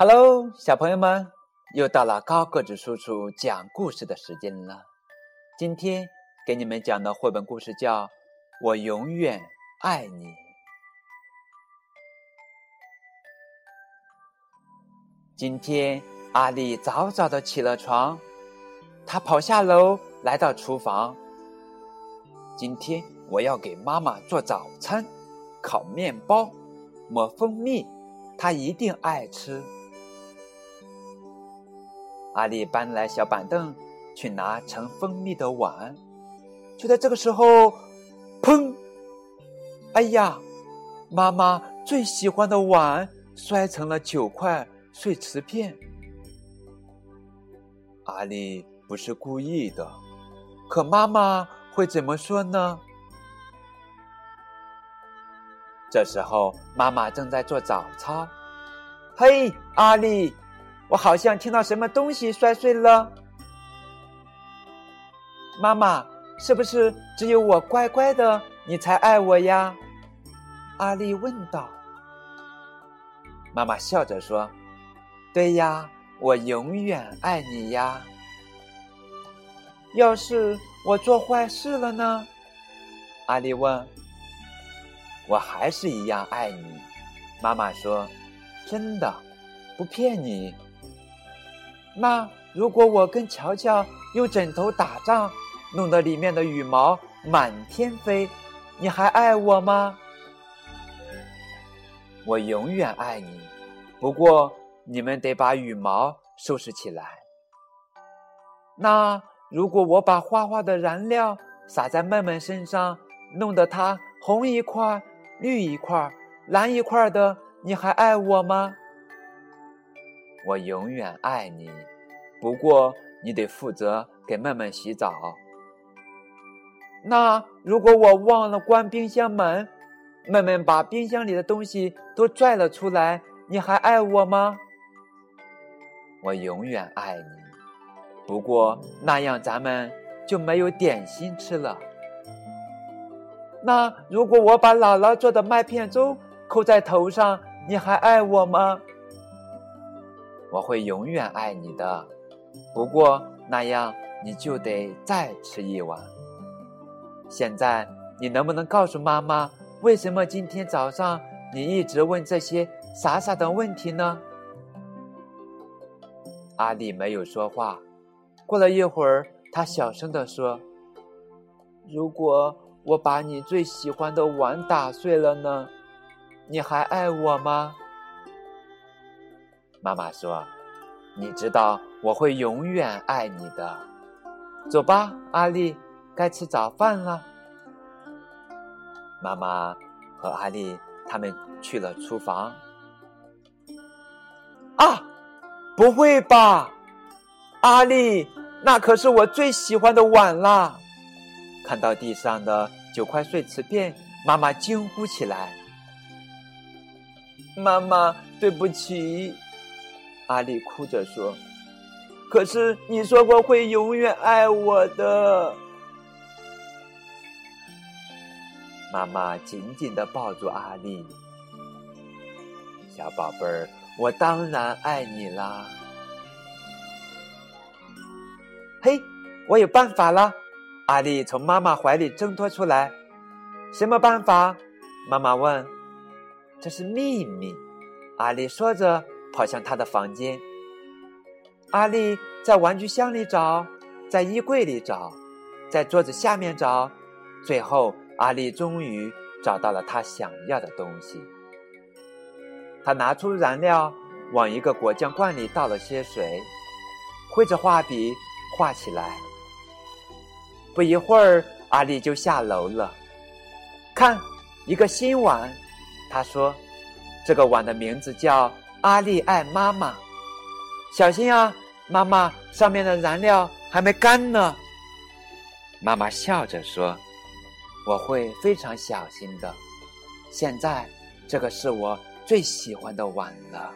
Hello，小朋友们，又到了高个子叔叔讲故事的时间了。今天给你们讲的绘本故事叫《我永远爱你》。今天阿丽早早的起了床，她跑下楼来到厨房。今天我要给妈妈做早餐，烤面包，抹蜂蜜，她一定爱吃。阿丽搬来小板凳，去拿盛蜂蜜的碗。就在这个时候，砰！哎呀，妈妈最喜欢的碗摔成了九块碎瓷片。阿丽不是故意的，可妈妈会怎么说呢？这时候，妈妈正在做早操。嘿，阿丽。我好像听到什么东西摔碎了，妈妈，是不是只有我乖乖的你才爱我呀？阿丽问道。妈妈笑着说：“对呀，我永远爱你呀。要是我做坏事了呢？”阿丽问。“我还是一样爱你。”妈妈说：“真的，不骗你。”那如果我跟乔乔用枕头打仗，弄得里面的羽毛满天飞，你还爱我吗？我永远爱你，不过你们得把羽毛收拾起来。那如果我把画画的燃料撒在妹妹身上，弄得她红一块、绿一块、蓝一块的，你还爱我吗？我永远爱你，不过你得负责给妹妹洗澡。那如果我忘了关冰箱门，妹妹把冰箱里的东西都拽了出来，你还爱我吗？我永远爱你，不过那样咱们就没有点心吃了。那如果我把姥姥做的麦片粥扣在头上，你还爱我吗？我会永远爱你的，不过那样你就得再吃一碗。现在你能不能告诉妈妈，为什么今天早上你一直问这些傻傻的问题呢？阿丽没有说话。过了一会儿，她小声地说：“如果我把你最喜欢的碗打碎了呢？你还爱我吗？”妈妈说：“你知道我会永远爱你的。走吧，阿丽，该吃早饭了。”妈妈和阿丽他们去了厨房。啊，不会吧，阿丽，那可是我最喜欢的碗啦！看到地上的九块碎瓷片，妈妈惊呼起来：“妈妈，对不起！”阿丽哭着说：“可是你说过会永远爱我的。”妈妈紧紧的抱住阿丽，小宝贝儿，我当然爱你啦！嘿，我有办法了！阿丽从妈妈怀里挣脱出来。什么办法？妈妈问。这是秘密。阿丽说着。跑向他的房间。阿丽在玩具箱里找，在衣柜里找，在桌子下面找，最后阿丽终于找到了她想要的东西。她拿出燃料，往一个果酱罐里倒了些水，挥着画笔画起来。不一会儿，阿丽就下楼了。看，一个新碗。她说：“这个碗的名字叫……”阿丽爱妈妈，小心啊！妈妈，上面的燃料还没干呢。妈妈笑着说：“我会非常小心的。”现在，这个是我最喜欢的碗了。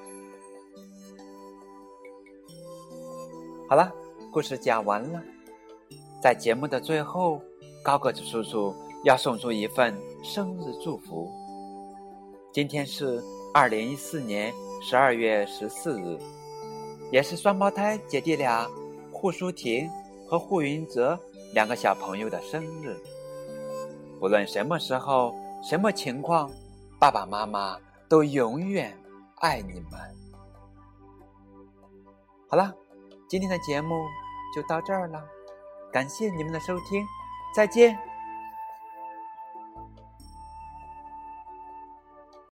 好了，故事讲完了。在节目的最后，高个子叔叔要送出一份生日祝福。今天是二零一四年。十二月十四日，也是双胞胎姐弟俩胡舒婷和胡云泽两个小朋友的生日。不论什么时候、什么情况，爸爸妈妈都永远爱你们。好了，今天的节目就到这儿了，感谢你们的收听，再见。